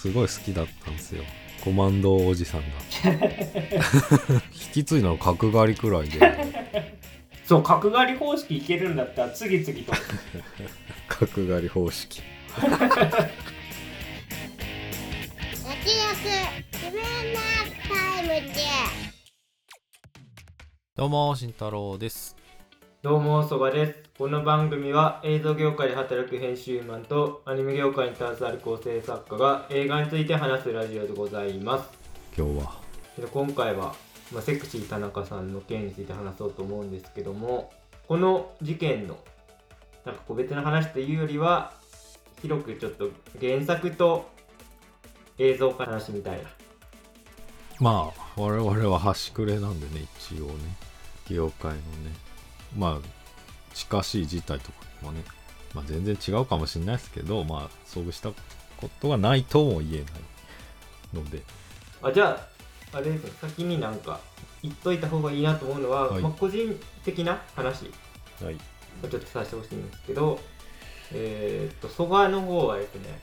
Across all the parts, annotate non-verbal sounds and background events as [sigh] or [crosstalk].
すごい好きだったんですよ。コマンドおじさんが。[laughs] 引き継いだの角刈りくらいで。そう角刈り方式いけるんだったら次々と。[laughs] 角刈り方式。焼き肉自分なタイムで。どうも慎太郎ですどうもそばです。この番組は映像業界で働く編集マンとアニメ業界に携わる構成作家が映画について話すラジオでございます。今日は？で今回は、まあ、セクシー田中さんの件について話そうと思うんですけどもこの事件のなんか個別の話というよりは広くちょっと原作と映像化の話みたいな。まあ我々は端くれなんでね一応ね。業界のねまあ近しい事態とかもね、まあ、全然違うかもしれないですけどまあ遭遇したことがないとも言えないので。あじゃああれですね先になんか言っといた方がいいなと思うのは、はい。まあ、個人的な話。はい。をちょっとさせてほしいんですけどえーっと蘇我の方はですね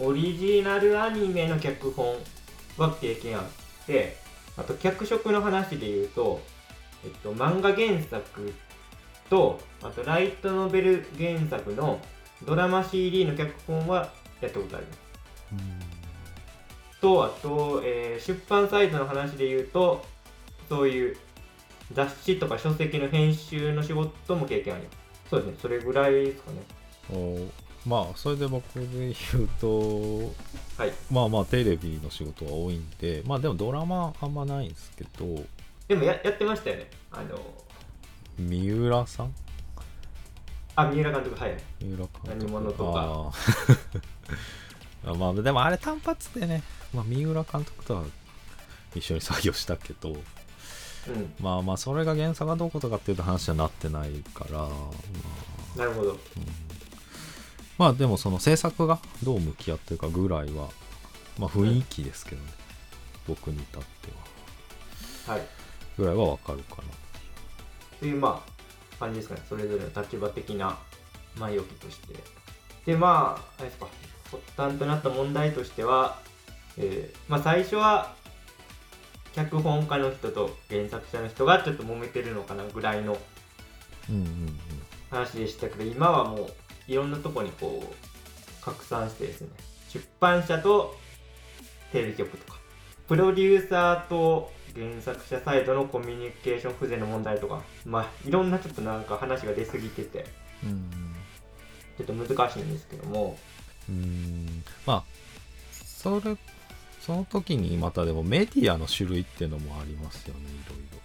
オリジナルアニメの脚本は経験あってあと脚色の話で言うと、えっと、漫画原作とあとライトノベル原作のドラマ CD の脚本はやったことあります。とあと、えー出版サイトの話で言うとそういう雑誌とか書籍の編集の仕事も経験あります。そうですね。それぐらいですかね。おまあそれで僕で言うとはい。まあまあテレビの仕事が多いんでまあでもドラマあんまないんですけどでもややってましたよね。あの三浦さん？あ三浦監督はい。三浦監督。何者とか。あ [laughs] まあでもあれ単発でね、まあ、三浦監督とは一緒に作業したけど。うん。まあまあそれが原作がどうことかっていうと話にはなってないから、まあ。なるほど。うん。まあでもその制作がどう向き合ってるかぐらいはまあ雰囲気ですけどね、僕に至っては。はいぐらいはわかるかな。というまあ感じですかね。それぞれの立場的な前置きとして。でまああれですか。発端となった問題としては、えーまあ最初は脚本家の人と原作者の人がちょっと揉めてるのかなぐらいの話でしたけど今はもういろんなとこにこう拡散してですね。出版社とテレビ局とか。プロデューサーと原作者サイドのコミュニケーション不全の問題とかまあいろんなちょっとなんか話が出過ぎててうん。ちょっと難しいんですけども。うん。まあそれその時にまたでもメディアの種類っていうのもありますよねいろいろ。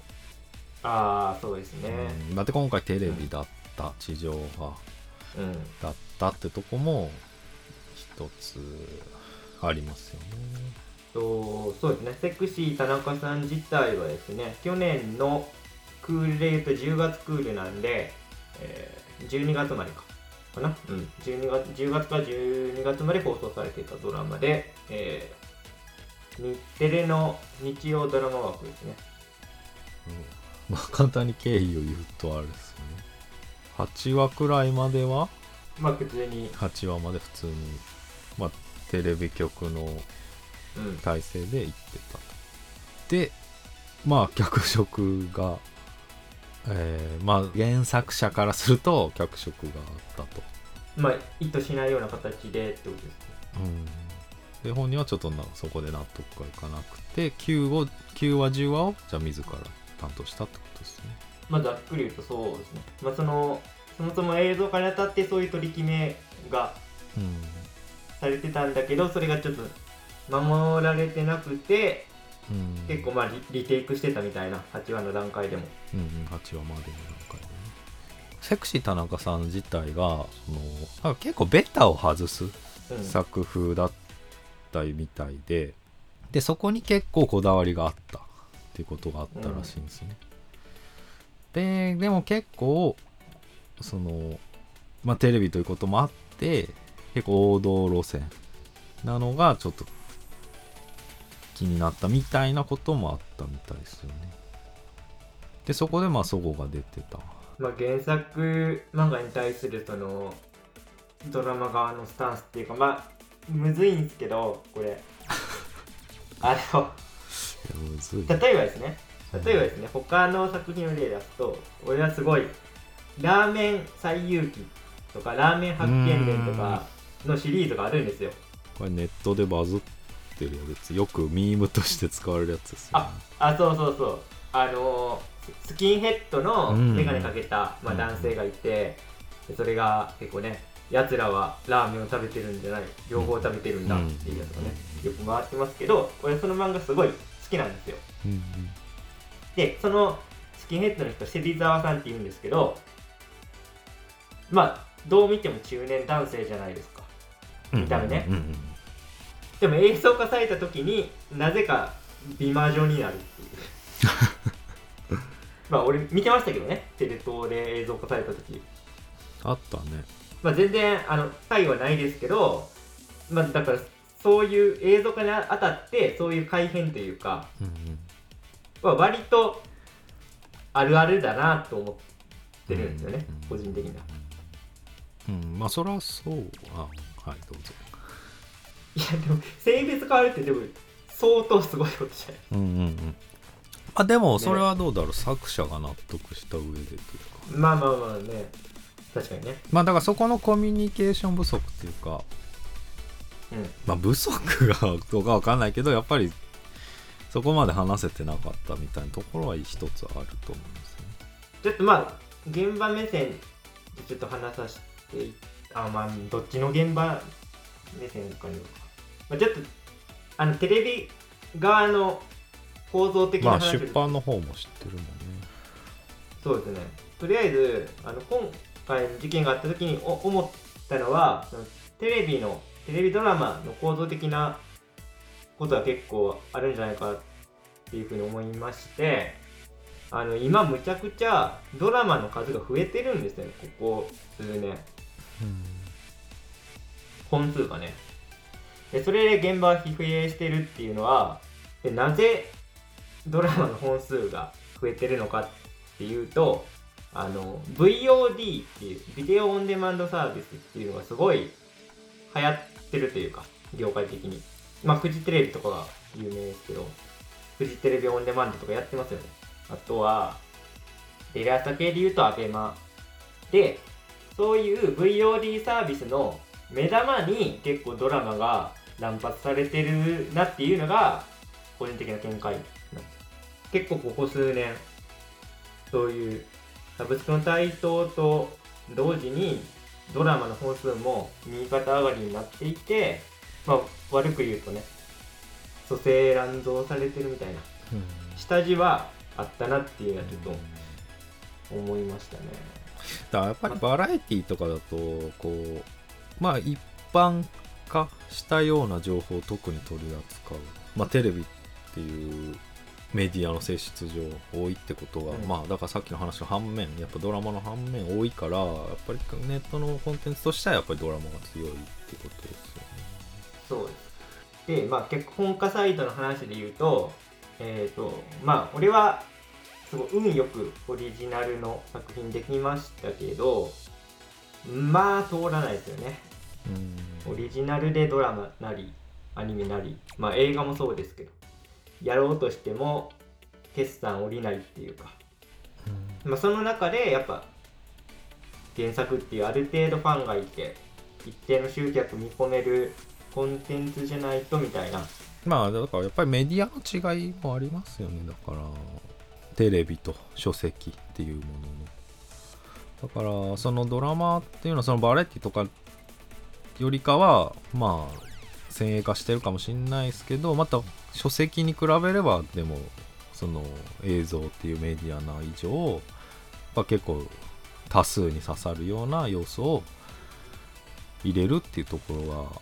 ああそうですね。うん。だって今回テレビだった、地上波うん。だったってとこも一つありますよね。とそうですねセクシー田中さん自体はですね去年のクールでいうと10月クールなんで、えー12月までか。かな、うん、12月10月から12月まで放送されていたドラマで、えー日テレの日曜ドラマ枠ですね。うん。まあ簡単に経緯を言うとあれですよね。8話くらいまでは？まあ普通に、8話まで普通に、まあ、テレビ局のうん、体制で行ってたと。でまあ脚色が、えーまあ原作者からすると脚色があったと。まあ意図しないような形でってことですね。うん。で本人はちょっとなそこで納得がいかなくて 9, を9話10話をじゃあ自ら担当したってことですね。まあざっくり言うとそうですね。まあそのそもそも映像化にあたってそういう取り決めがうん。されてたんだけどそれがちょっと守られてなくてうん。結構まあリリテイクしてたみたいな8話の段階でも。うんうん8話までの段階でね。セクシー田中さん自体がその結構ベタを外すうん。作風だったみたいででそこに結構こだわりがあったっていうことがあったらしいんですね、ででも結構そのまあテレビということもあって結構王道路線なのがちょっと気になったみたいなこともあったみたいですよね。でそこでまあそごが出てた。まあ、原作漫画に対するそのドラマ側のスタンスっていうかまあむずいんですけどこれ。[laughs] あの例えばですね。例えばですね他の作品の例出すと俺はすごいラーメン最遊記とかラーメン発見伝とかのシリーズがあるんですよ。これネットでバズってるやつ。よくミームとして使われるやつですよ、ね。あ、あそうそうそう。あのーススキンヘッドの眼鏡かけた、まあ、うん。男性がいて、でそれが結構ねやつらはラーメンを食べてるんじゃない両方食べてるんだっていうやつがね、よく回ってますけど俺その漫画すごい好きなんですよ。うんうん。でそのスキンヘッドの人芹沢さんって言うんですけどまあどう見ても中年男性じゃないですか。見た目ね。うんうんでも映像化された時になぜか美魔女になるっていう。まあ俺見てましたけどね。テレ東で映像化された時。あったね。まあ全然あの回はないですけどまあだからそういう映像化にあたってそういう改変というか、うんうん。まあ、割とあるあるだなと思ってるんですよね、うん個人的には。うんまあそりゃそう。あはいどうぞいやでも性別変わるってでも相当すごいことじゃない？うんうんうん。あでもそれはどうだろう、作者が納得した上でというか。まあまあまあね。確かにね。まあだからそこのコミュニケーション不足っていうか。うん。まあ不足がどうかわかんないけどやっぱりそこまで話せてなかったみたいなところは一つあると思うんですよね。ちょっとまあ現場目線でちょっと話させていあまあどっちの現場目線かに、まあ、ちょっとあのテレビ側の構造的なまあ出版の方も知ってるもんね。そうですね。とりあえずあの今回の事件があった時にお思ったのはそのテレビのテレビドラマの構造的なことは結構あるんじゃないかっていうふうに思いましてあの今むちゃくちゃドラマの数が増えてるんですよね。ここ数年。本数がねでそれで現場は疲弊してるっていうのはでなぜドラマの本数が増えてるのかっていうとあの VOD っていうビデオオンデマンドサービスっていうのがすごい流行ってるというか業界的に。まあフジテレビとかが有名ですけどフジテレビオンデマンドとかやってますよね。あとはテレ朝系で言うと ABEMA でそういう VOD サービスの目玉に結構ドラマが乱発されてるなっていうのが個人的な見解結構ここ数年そういうサブスクの台頭と同時にドラマの本数も右肩上がりになっていて、まあ、悪く言うとね蘇生乱造されてるみたいな下地はあったなっていうのはちょっと思いましたね。だからやっぱりバラエティとかだとこうまあ一般化したような情報を特に取り扱うまあテレビっていうメディアの性質上多いってことが、うんまあだからさっきの話の反面やっぱドラマの反面多いからやっぱりネットのコンテンツとしてはやっぱりドラマが強いってことですよねそうです。で、まあ、脚本家サイトの話で言うと、えっ、と、まあ、俺は、すごい運よくオリジナルの作品できましたけど、まあ、通らないですよね。オリジナルでドラマなり、アニメなり、まあ、映画もそうですけど、やろうとしても、決算降りないっていうか、まあ、その中で、やっぱ、原作っていうある程度ファンがいて、一定の集客見込めるコンテンツじゃないとみたいな。まあだからやっぱりメディアの違いもありますよね。だからテレビと書籍っていうものの。だからそのドラマっていうのはそのバラエティとかよりかはまあ先鋭化してるかもしれないですけどまた書籍に比べればでもその映像っていうメディアな以上まあ結構多数に刺さるような要素を入れるっていうところは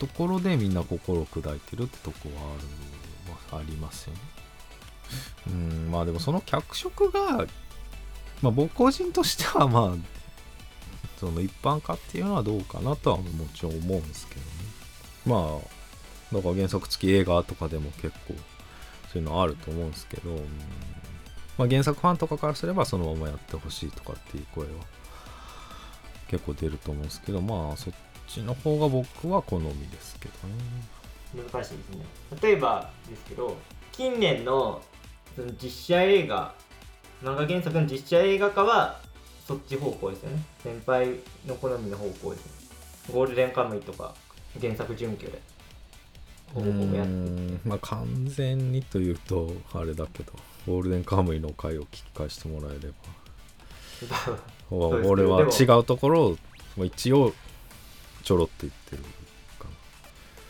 ところでみんな心を砕いてるってとこはある、まあ、ありますよね。うんまあでもその脚色が、まあ、僕個人としてはまあその一般化っていうのはどうかなとはもちろん思うんですけどね。まあだか原作付き映画とかでも結構そういうのあると思うんですけど、まあ、原作ファンとかからすればそのままやってほしいとかっていう声は結構出ると思うんですけどまあそっちの方が僕は好みですけどね。難しいですね。例えばですけど近年の実写映画漫画原作の実写映画化はそっち方向ですよね。先輩の好みの方向ですね。ゴールデンカムイとか原作準拠で。ほぼほぼやって。うーん。まあ完全にというとあれだけどゴールデンカムイの回を聞き返してもらえれば。[laughs] 俺は違うところをまあ一応ちょろっと言ってるか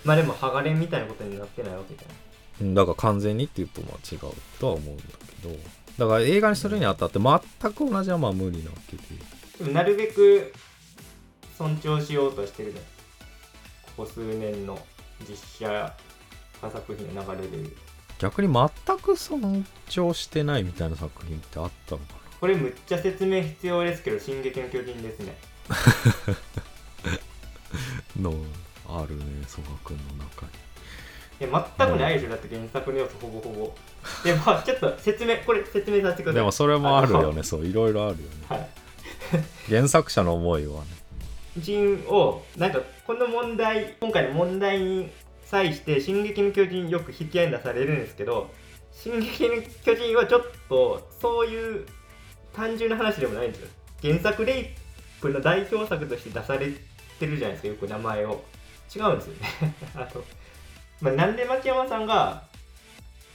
まあでも剥がれみたいなことになってないわけじゃない。なうんだから完全にっていうとまあ違うとは思うんだけどだから映画にするにあたって全く同じはまあ無理なわけで。なるべく尊重しようとしてるねここ数年の実写化作品の流れで。逆に全く尊重してないみたいな作品ってあったのかこれむっちゃ説明必要ですけど「進撃の巨人」ですね。な [laughs] のあるね曽我君の中にいや全くないでしょだって原作の要素ほぼほぼ。でまあちょっと説明これ説明させてください。でもそれもあるよのねそういろいろあるよね。はい。原作者の思いはね。人をなんかこの問題今回の問題に際して「進撃の巨人」よく引き合いに出されるんですけど「進撃の巨人」はちょっとそういう単純な話でもないんですよ。原作レイプの代表作として出されてるじゃないですかよく名前を。違うんですよね。[laughs] あの、まあ、なんで牧山さんが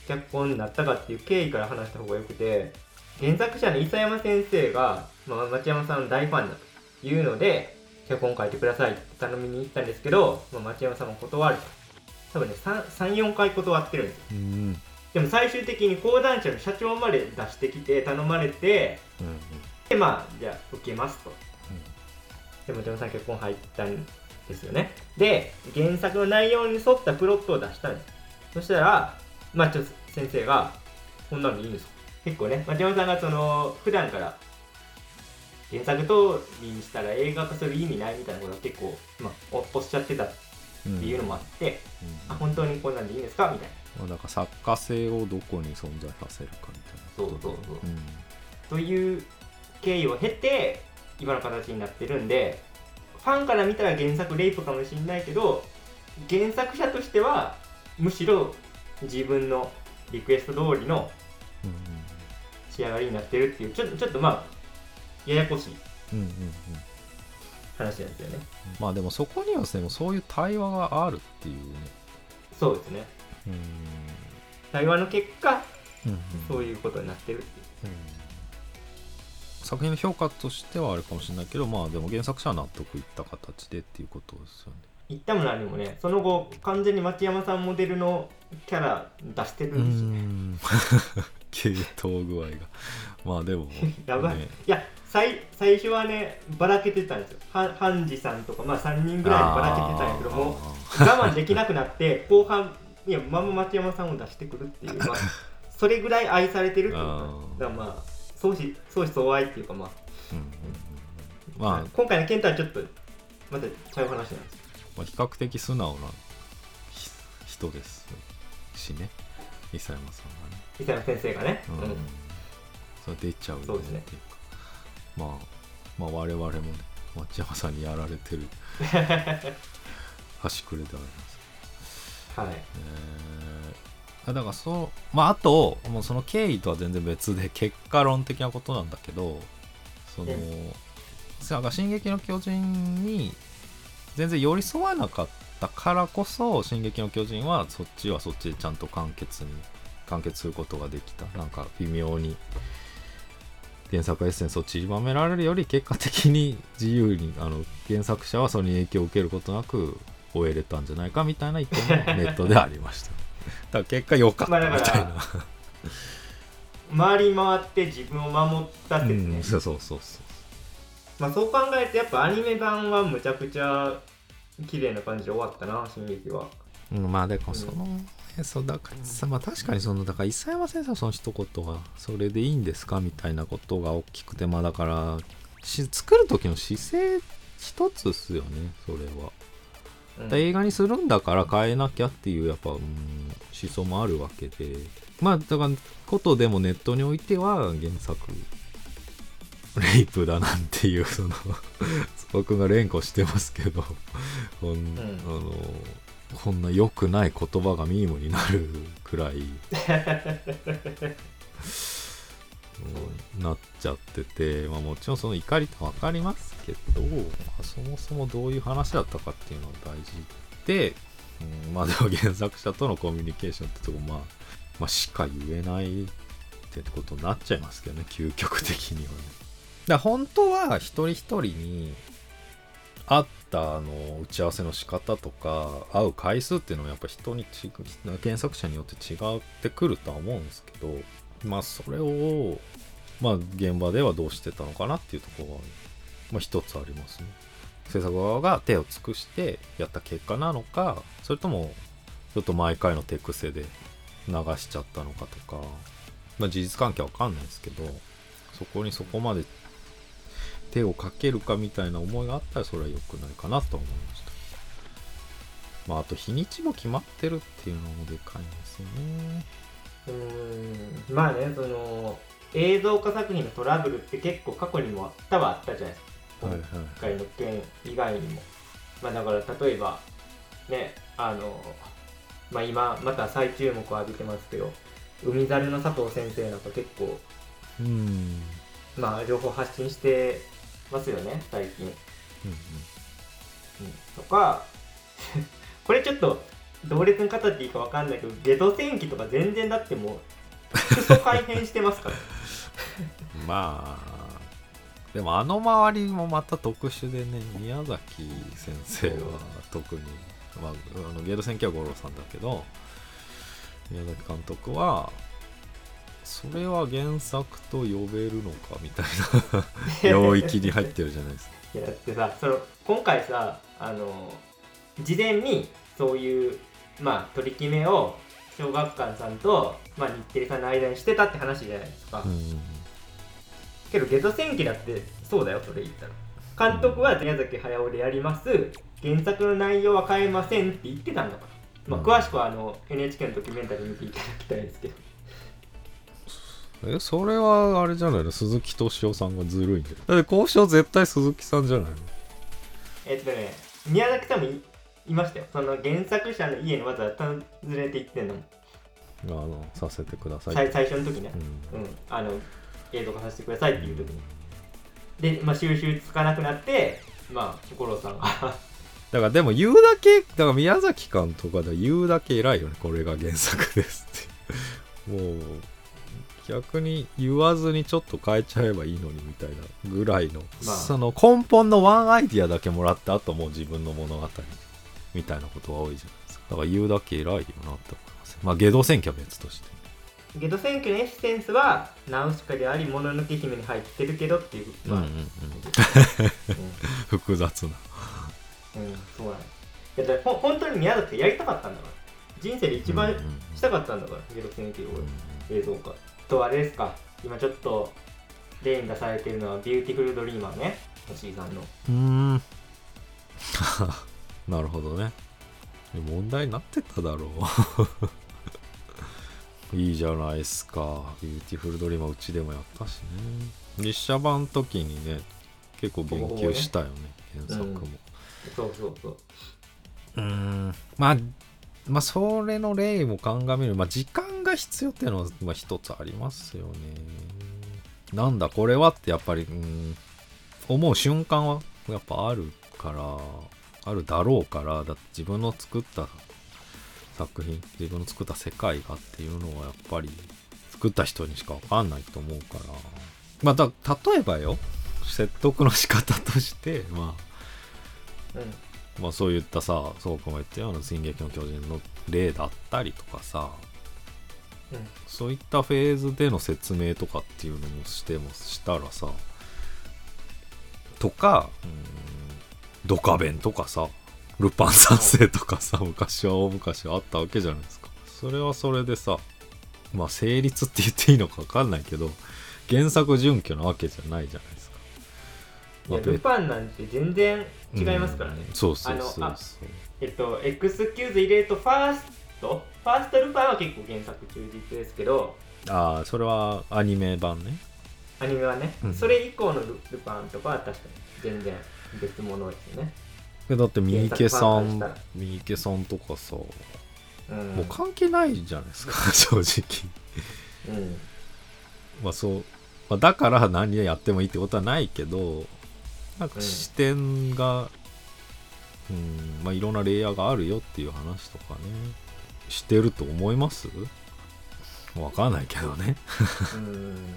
脚本になったかっていう経緯から話した方がよくて原作者の伊佐山先生が、まあ、町山さんの大ファンだというので脚本書いてくださいって頼みに行ったんですけど、まあ、町山さんも断ると。多分ね34回断ってるんですよ。うん。でも最終的に講談社の社長まで出してきて頼まれてうんでまあじゃあ受けますと。でも町山さん結婚入ったんですよね。で原作の内容に沿ったプロットを出したんですそしたらまあちょっと先生がこんなのいいんですか結構ね町山さんがその普段から原作通りにしたら映画化する意味ないみたいなことを結構、まあ、おおっしゃってたってうんいうのもあって、うん。あ本当にこんなんでいいんですか？みたいな。まあ、だから作家性をどこに存在させるかみたいなそうそうそう。うん。という経緯を経て今の形になってるんでファンから見たら原作レイプかもしれないけど原作者としてはむしろ自分のリクエスト通りのうん仕上がりになってるっていうちょっとちょっとまあややこしい話なんですよね。まあでもそこにはでもそういう対話があるっていうね。そうですね。うん。対話の結果うんうん。そういうことになってるっていう。うん作品の評価としてはあれかもしれないけどまあでも原作者は納得いった形でっていうことですよね。言ったも何もねその後完全に町山さんモデルのキャラ出してるんですよ。ね系統具合が。まあでも [laughs] やばい、ね。いや最最初はねばらけてたんですよ。はハンジさんとかまあ3人ぐらいでばらけてたんやけどもあ我慢できなくなって後半いやまんま町山さんを出してくるっていう、まあ、それぐらい愛されてるっていうか。[laughs] あー。だからまあ相思相思相愛っていうかまあ、ーうんうんうん。まあ。今回の件とはちょっとまたちゃう話なんです。よまあ、比較的素直なひ人ですしね。伊佐山さんがね、伊沢先生がね、うんうん。それ出ちゃうよね。そうですね。っていうか。まあまあ我々もね町山さんにやられてる [laughs] 端くれではあります。はい。えー、だからそうまああともうその経緯とは全然別で結果論的なことなんだけどそのえなんか「進撃の巨人」に全然寄り添わなかったからこそ「進撃の巨人」はそっちはそっちでちゃんと完結に完結することができた。なんか微妙に原作エッセンスを散りばめられるより結果的に自由にあの原作者はそれに影響を受けることなく終えれたんじゃないかみたいな意見もネットでありましただ結果良かったみたいな、回り回って自分を守った説ね、うん、そうそうそうそう。まあそう考えるとやっぱアニメ版はむちゃくちゃ綺麗な感じで終わったな進撃は。うん、まあでもその、えそうだからさまあ確かにそのだから伊佐山先生のその一言はそれでいいんですかみたいなことが大きくてまあだからし作る時の姿勢一つっすよねそれは、映画にするんだから変えなきゃっていうやっぱ、うん、思想もあるわけで。まあだからことでもネットにおいては原作レイプだなんていうその [laughs] 僕が連呼してますけど。こん,、ん。あのこんな良くない言葉がミームになるくらい。う [laughs] んなっちゃってて、まあ、もちろんその怒りって分かりますけど、まあそもそもどういう話だったかっていうのが大事で、うん、まあでも原作者とのコミュニケーションってとこまあ、まあ、しか言えないってことになっちゃいますけどね究極的にはね。だ本当は一人一人に会ったあの打ち合わせの仕方とか会う回数っていうのはやっぱ人に違う原作者によって違ってくるとは思うんですけどまあそれをまあ現場ではどうしてたのかなっていうところは、まあ、一つありますね。制作側が手を尽くしてやった結果なのかそれともちょっと毎回の手癖で流しちゃったのかとか、まあ、事実関係は分かんないですけどそこにそこまで手をかけるかみたいな思いがあったらそれは良くないかなと思いました。まああと日にちも決まってるっていうのもでかいんですよね。うーんまあねその映像化作品のトラブルって結構過去にもあったはあったじゃないですか。はいはい今回の件以外にも。まあだから例えばねあのまあ今また再注目を浴びてますけど海猿の佐藤先生なんか結構うん。まあ情報発信してますよね最近、うん、とか [laughs] これちょっと同列に語っていいか分かんないけどゲド戦記とか全然だってもうクソ改変してますから。う [laughs] んまあでもあの周りもまた特殊でね宮崎先生は特に、まあ、あのゲート戦記は五郎さんだけど宮崎監督はそれは原作と呼べるのかみたいな [laughs] 領域に入ってるじゃないですか。いやだってさその今回さあの事前にそういうまあ取り決めを小学館さんと、まあ、日テレさんの間にしてたって話じゃないですか、うん。けどゲド戦記だってそうだよそれ言ったら。監督は宮崎駿でやります。原作の内容は変えませんって言ってたんだか。ら、まあ、うん。詳しくはあの NHK のドキュメンタリー見ていただきたいですけど。えそれはあれじゃないの？鈴木敏夫さんがずるいんだよ。だって交渉絶対鈴木さんじゃないの？えっとね宮崎さんもいいましたよ。その原作者の家にわざわざ訪ねて行ってんの。もあのさせてください。最最初の時ね。うん。うん、あの映像化させてくださいっていう時にで、まあ、収集つかなくなってまあ五郎さんが。[laughs] だからでも言うだけだから宮崎監督は言うだけ偉いよね。これが原作ですって。もう逆に言わずにちょっと変えちゃえばいいのにみたいなぐらいの、まあ。その根本のワンアイディアだけもらった後もう自分の物語みたいなことが多いじゃないですか。だから言うだけ偉いよなって思います。まあ下道選挙は別として。ゲド選挙のエッセンスはナウシカでありもののけ姫に入ってるけどっていうまあ、うんうん複雑な。うんそうなんだからほ本当に宮崎ってやりたかったんだから。人生で一番したかったんだから、ゲド戦記をうん映像化。とあれですか。今ちょっと例に出されてるのはビューティフルドリーマーね。押井さんの。うーんなるほどね。問題になってただろう。[laughs] いいじゃないですか。ビューティフルドリーマーうちでもやったしね。実写版の時にね結構言及したよね。原作も。そうそうそう。うーん。まあまあそれの例も鑑みる。まあ時間が必要っていうのは、まあ、一つありますよね。なんだこれはってやっぱりうん。思う瞬間はやっぱあるからあるだろうからだって自分の作った作品自分の作った世界がっていうのはやっぱり作った人にしかわかんないと思うから。まあだ例えばよ説得の仕方としてまあうん。まあそういったさそうくんが言ったような「進撃の巨人」の例だったりとかさうん。そういったフェーズでの説明とかっていうのもしてもしたらさとかうんドカベンとかさルパン三世とかさ昔は大昔はあったわけじゃないですか。それはそれでさまあ成立って言っていいのか分かんないけど原作準拠なわけじゃないじゃないですか。いやまあルパンなんて全然違いますからね。うん、そうそうそうそう。えっと、エクスキューズ入れるとファーストファーストルパンは結構原作忠実ですけど、ああそれはアニメ版ね。アニメはね、うん。それ以降のルルパンとかは確かに全然別物ですよね。えだって三池さん三池さんとかさ、うん。もう関係ないじゃないですか [laughs] 正直。うん。まあそう、まあ、だから何やってもいいってことはないけどなんか視点がうんまあいろんなレイヤーがあるよっていう話とかねしてると思います？わかんないけどね。うん。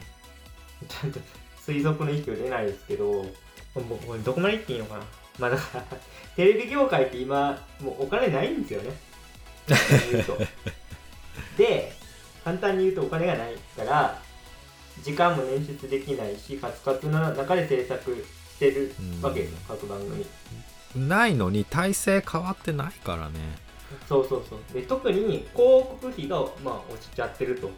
[laughs] ちゃんと推測の域を出ないですけどもうどこまで言っていいのかな。まあだからテレビ業界って今もうお金ないんですよね。[laughs] で簡単に言うとお金がないから時間も捻出できないしカツカツの中で制作してるわけですよ各番組。ないのに体制変わってないからね。そうそうそう。で特に広告費が、まあ、落ちちゃってると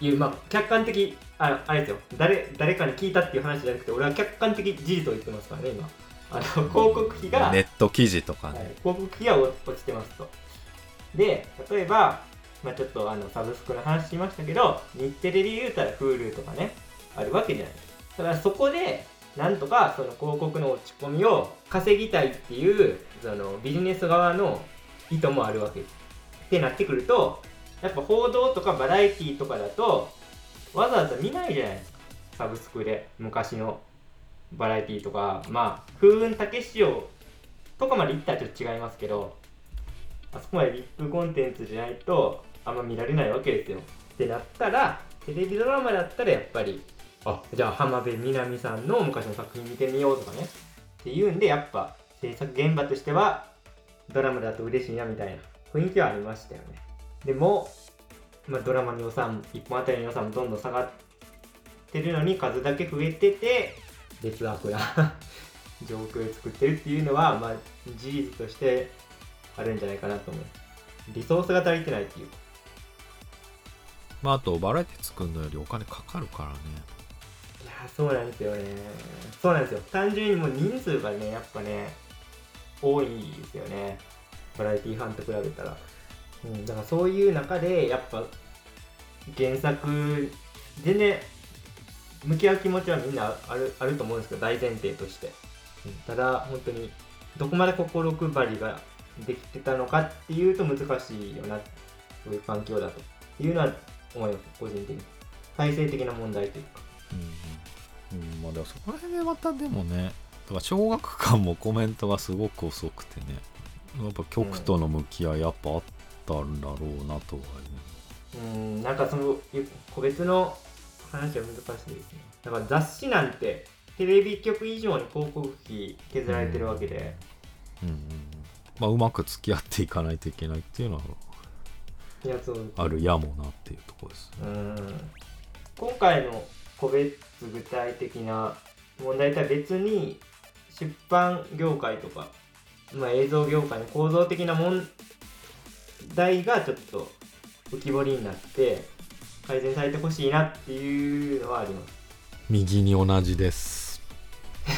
いう、まあ、客観的ああれですよ。誰誰かに聞いたっていう話じゃなくて俺は客観的事実を言ってますからね今。あの広告費が、ネット記事とかはいね、広告費が落落ちてますと。で例えば、まあ、ちょっとあのサブスクの話しましたけど日テレで言うたら Hulu とかねあるわけじゃない。だからそこでなんとかその広告の落ち込みを稼ぎたいっていうそのビジネス側の意図もあるわけ。ですってなってくるとやっぱ報道とかバラエティとかだとわざわざ見ないじゃないですかサブスクで昔のバラエティとか。まあ風雲竹市場とかまで行ったらちょっと違いますけどあそこまでビッグコンテンツじゃないとあんま見られないわけですよ。ってなったらテレビドラマだったらやっぱりあじゃあ浜辺美波さんの昔の作品見てみようとかね。っていうんでやっぱ制作現場としてはドラマだと嬉しいなみたいな雰囲気はありましたよね。でも、まあ、ドラマの予算1本あたりの予算もどんどん下がってるのに数だけ増えてて劣悪な状況を作ってるっていうのは、まあ、事実としてあるんじゃないかなと思う。リソースが足りてないっていう。かまああとバラエティ作るのよりお金かかるからね。いやーそうなんですよね。そうなんですよ。単純にもう人数がねやっぱね多いですよね。バラエティファンと比べたら、うん、だからそういう中でやっぱ原作全然向き合う気持ちはみんなあるあると思うんですけど大前提として、うんただ本当にどこまで心配りができてたのかっていうと難しいよなそういう環境だというのは思います個人的に。体制的な問題というか。うん、うん、まあでもそこら辺でまたでもねだから小学館もコメントがすごく遅くてねやっぱ局との向き合いやっぱあったんだろうなとはうん。なんかその個別の話は難しいですね。だから雑誌なんてテレビ局以上に広告費削られてるわけで、うんうんうん。まあうまく付き合っていかないといけないっていうのはいやそう。あるやもなっていうところですね。うん。今回の個別具体的な問題とは別に出版業界とか、まあ、映像業界の構造的な問題がちょっと浮き彫りになって改善されてほしいなっていうのはあります。右に同じです。[laughs]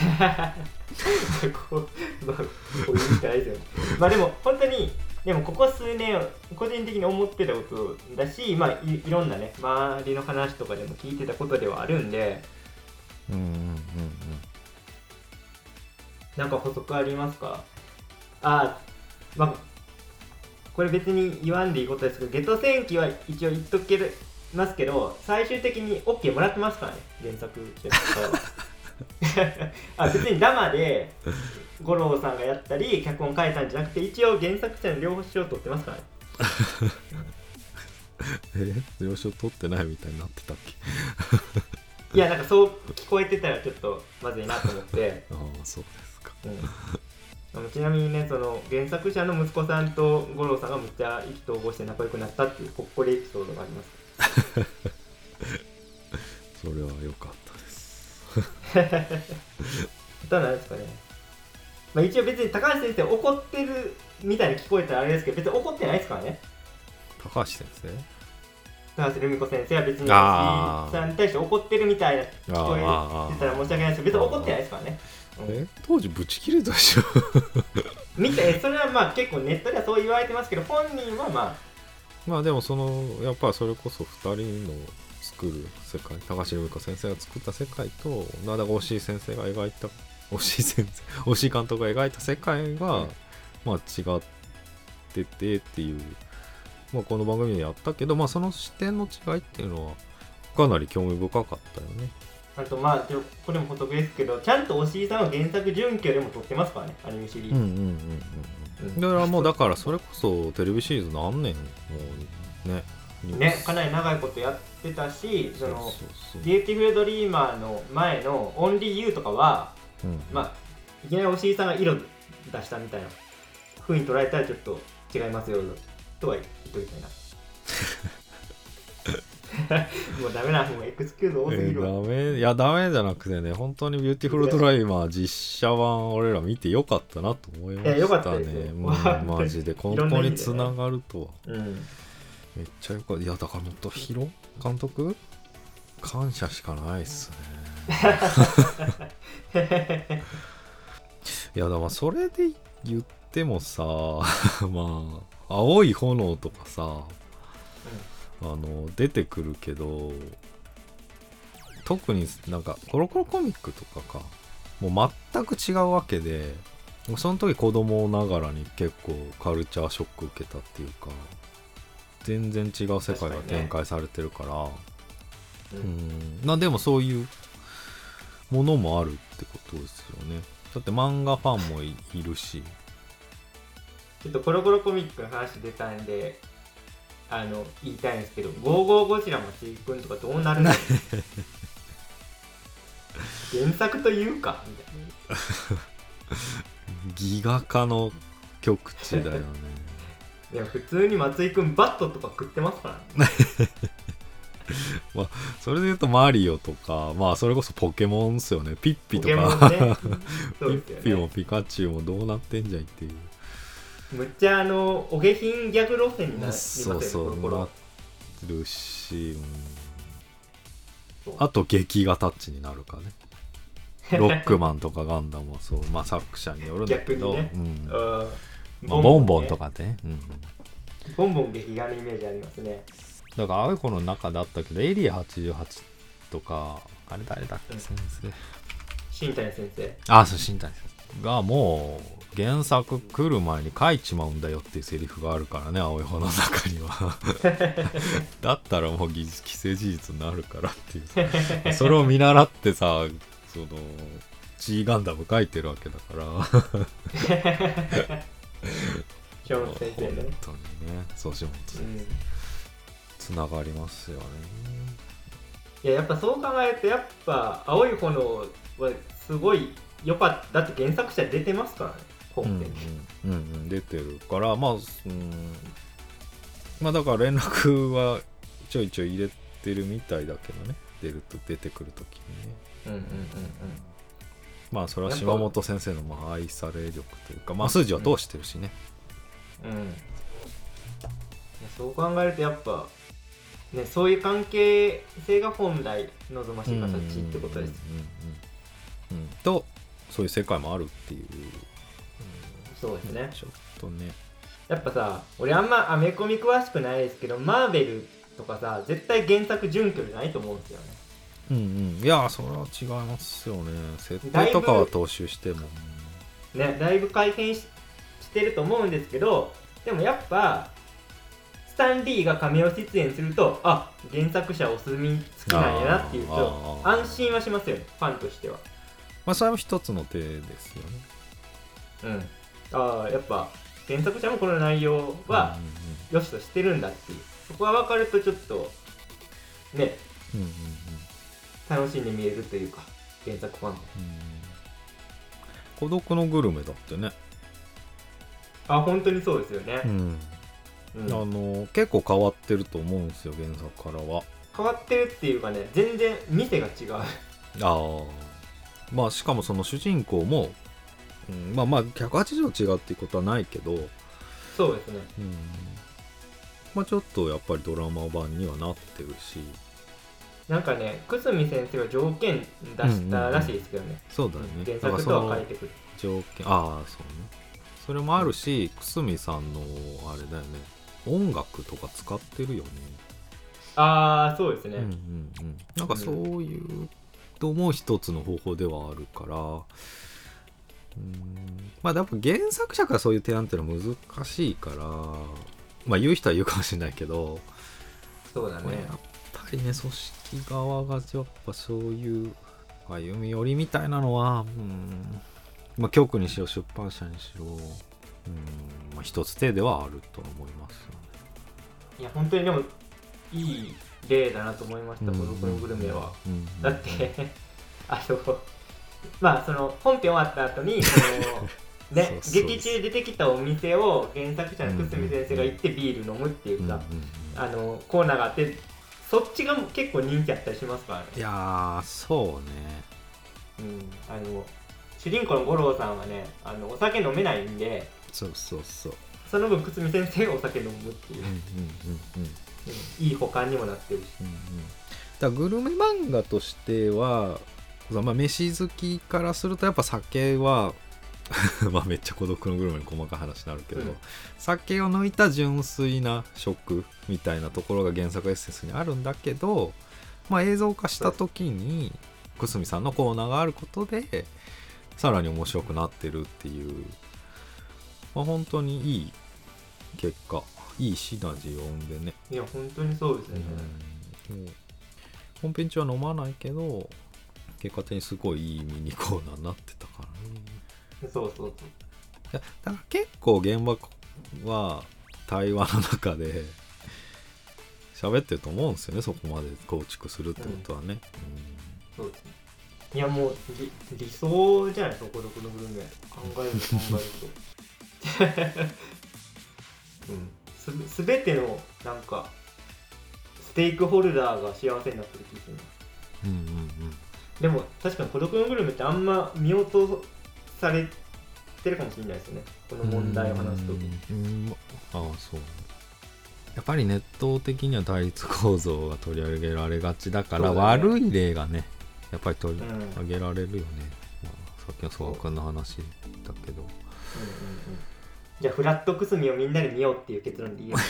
こう、まあ、こう言うしかないですよね。まあでも、本当に、でもここ数年、個人的に思ってたことだし、まあいいろんなね、周りの話とかでも聞いてたことではあるんで、うんうんうんうん。なんか補足ありますか？あ、まあ、これ別に言わんでいいことですけど、ゲト戦記は一応言っとけますけど、最終的に OK もらってますからね、原作者の方は。[laughs] あ別にダマで五郎さんがやったり脚本書いたんじゃなくて一応原作者の両方賞取ってますからね。[laughs] え？了承取ってないみたいになってたっけ？いやなんかそう聞こえてたらちょっとまずいなと思って、[laughs] ああそうですか。うん、あのちなみにねその原作者の息子さんと五郎さんがめっちゃ意気投合して仲良くなったっていうほっこりエピソードがあります。[laughs] それは良かったです。あとは何ですかね。まあ一応別に高橋先生怒ってるみたいに聞こえたらあれですけど別に怒ってないですからね。高橋先生？高橋留美子先生は別に石井さんに対して怒ってるみたいな聞こえあてたら申し訳ないです。けど別に怒ってないですからね、うん。え当時ブチ切れたでしょ。[laughs] 見てそれはまあ結構ネットではそう言われてますけど本人はままあでもそのやっぱりそれこそ2人の作る世界高橋留美子先生が作った世界とだから押井先生が描いた押井先生押井監督が描いた世界が、うんまあ違っててっていう、まあ、この番組でやったけど、まあ、その視点の違いっていうのはかなり興味深かったよね。あとまあちょこれも補足ですけどちゃんと押井さんは原作準拠でも撮ってますからねアニメシリーズ、うんうんうんうんうん。だからもうだからそれこそテレビシリーズ何年もうねねかなり長いことやってたしそのビューティフルドリーマーの前のオンリーユーとかはうんまあいきなり押井さんが色出したみたいな風に捉えたらちょっと違いますよとは言っときたいな。[laughs] もうダメなもうエクスキューズ多すえぎるわ、ーダメいやダメじゃなくてね本当にビューティフルドライマー実写版俺ら見てよかったなと思いまいやよかったしたですよ。ねもうマジで。本当につながるとは。うん。めっちゃよかった。いやだからもっとヒロ監督？感謝しかないっすね。[laughs] いやだからそれで言ってもさ [laughs] まあ青い炎とかさあの出てくるけど特になんかコロコロコミックとかか。もう全く違うわけでその時子供ながらに結構カルチャーショック受けたっていうか全然違う世界が展開されてるから。ううん。んまあでもそういうものもあるってことですよね。だって漫画ファンもいいるしちょっとコロコロコミックの話出たんであの言いたいんですけど「ゴーゴーゴジラ松井くん」とかどうなるの？[laughs] 原作というか？みたいギガ化の極致だよね。な [laughs] いや普通に松井くんバットとか食ってますからね。[laughs] それで言うとマリオとかまあそれこそポケモンっすよね。ピッピとか、ね。ピッピもピカチュウもどうなってんじゃいっていうむっちゃあのお下品ギャグ路線になりますよねそうそうなってるし、うん。あと劇画タッチになるかね。ロックマンとかガンダムもそう。まあ作者によるんだけど、逆うん。うんまあ、ボンボンねとかね、うん、ボンボン劇画のイメージありますね。だから青い子の中であったけどエリア88とかあれ誰だっけうん。先生。新谷先生。あそう新谷先生。がもう原作来る前に書いちまうんだよっていうセリフがあるからね青い方の中には。[laughs] だったらもう既既成事実になるからっていう。さそれを見習ってさその G ガンダム書いてるわけだから。京本先生ね。本当にね。そうし本当にうんつながりますよね。いややっぱそう考えるとやっぱ青い炎はすごい良かった。だって原作者出てますからね本うん編。に、うんうんうん。出てるからまあ、うん、まあだから連絡はちょいちょい入れてるみたいだけどね。出ると出てくるときにね。うんうんうんまあそれは島本先生のまあ愛され力というかまあ数字は通してるしね、うん。うんそう考えるとやっぱねそういう関係性が本来望ましい形ってことです。うんうんうんうん。とそういう世界もあるっていう、そうですね。ちょっとね。やっぱさ俺あんまアメコミ詳しくないですけどマーベルとかさ絶対原作準拠じゃないと思うんですよね。うんうん。いやそれは違いますよね。設定とかは踏襲しても。ねだいぶ改変ししてると思うんですけどでもやっぱスタンリーがカメオ出演するとあ原作者お墨付きなんやなっていうと安心はしますよねファンとしては。まあそれも一つの手ですよね。うんああやっぱ原作者もこの内容はうん良しとしてるんだっていう。そこが分かるとちょっとね。うんうんうん。楽しんで見えるというか原作ファンも。うん孤独のグルメだってね、あ本当にそうですよね、ん。うん。あの結構変わってると思うんですよ原作からは。変わってるっていうかね全然店が違う。ああまあしかもその主人公も、うん、まあまあ180度違うっていうことはないけど、うん、そうですね。まあちょっとやっぱりドラマ版にはなってるし。なんかね久住先生は条件出したらしいですけどね、そうだよね。原だからそ作とはの変えてくる。条件ああそうね。それもあるし久住さんのあれだよね。音楽とか使ってるよね。ああそうですね、うんうんうん、なんかそういうのも一つの方法ではあるから。うんまあやっぱ原作者からそういう提案っていうのは難しいからまあ言う人は言うかもしれないけど、そうだね。まあやっぱりね組織側がやっぱそういう歩み寄りみたいなのはうん。まあ局にしろ出版社にしろうん。まあ一つ手ではあるとは思いますよね。いや本当にでもいい例だなと思いました孤独のグルメは、うん。うん。だってあのまあその本編終わった後に [laughs] そのね劇中で出てきたお店を原作者の久住先生が行ってビール飲むっていうさ、あのコーナーがあってそっちが結構人気あったりしますからね。いやーそうね。うん、あの主人公の五郎さんはねあのお酒飲めないんでそうそうそう。その分久住先生がお酒飲むっていう、いい保管にもなってるし。うんうん。だグルメ漫画としては、まあ、飯好きからするとやっぱ酒は [laughs] まあめっちゃ孤独のグルメに細かい話になるけど、うん。酒を抜いた純粋な食みたいなところが原作エッセンスにあるんだけど、まあ、映像化した時に久住さんのコーナーがあることでさらに面白くなってるっていう、まあ、本当にいい結果いいシナジーを生んでね。いや本当にそうですね、うん。もう本編中は飲まないけど結果的にすごいいいミニコーナーになってたからね。そうそうそう。いやだから結構現場は対話の中で喋ってると思うんですよねそこまで構築するってことはね、そうですね。いやもう理理想じゃないですか孤独のグルメ考えると考えるとうん。すすべてのなんかステークホルダーが幸せになってる気がするうん、うんうんうんでも確かに孤独のグルメってあんま見落とされてるかもしれないですね。この問題を話すときうんうんああそうやっぱりネット的には対立構造が取り上げられがちだからね悪い例がねやっぱり取り上げられるよね、まあ、さっきの曽我君の話だけどうんうんうんじゃあフラットくすみをみんなで見ようっていう結論でいいよラ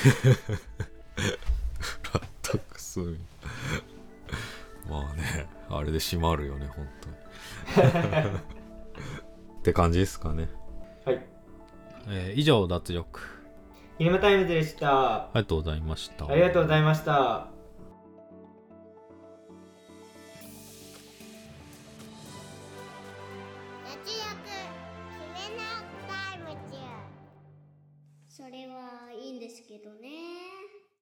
ットクスミまあねあれで閉まるよね本当に。[laughs] って感じですかね、はい。えー以上脱力。ゲームタイムズでした。ありがとうございました。ありがとうございました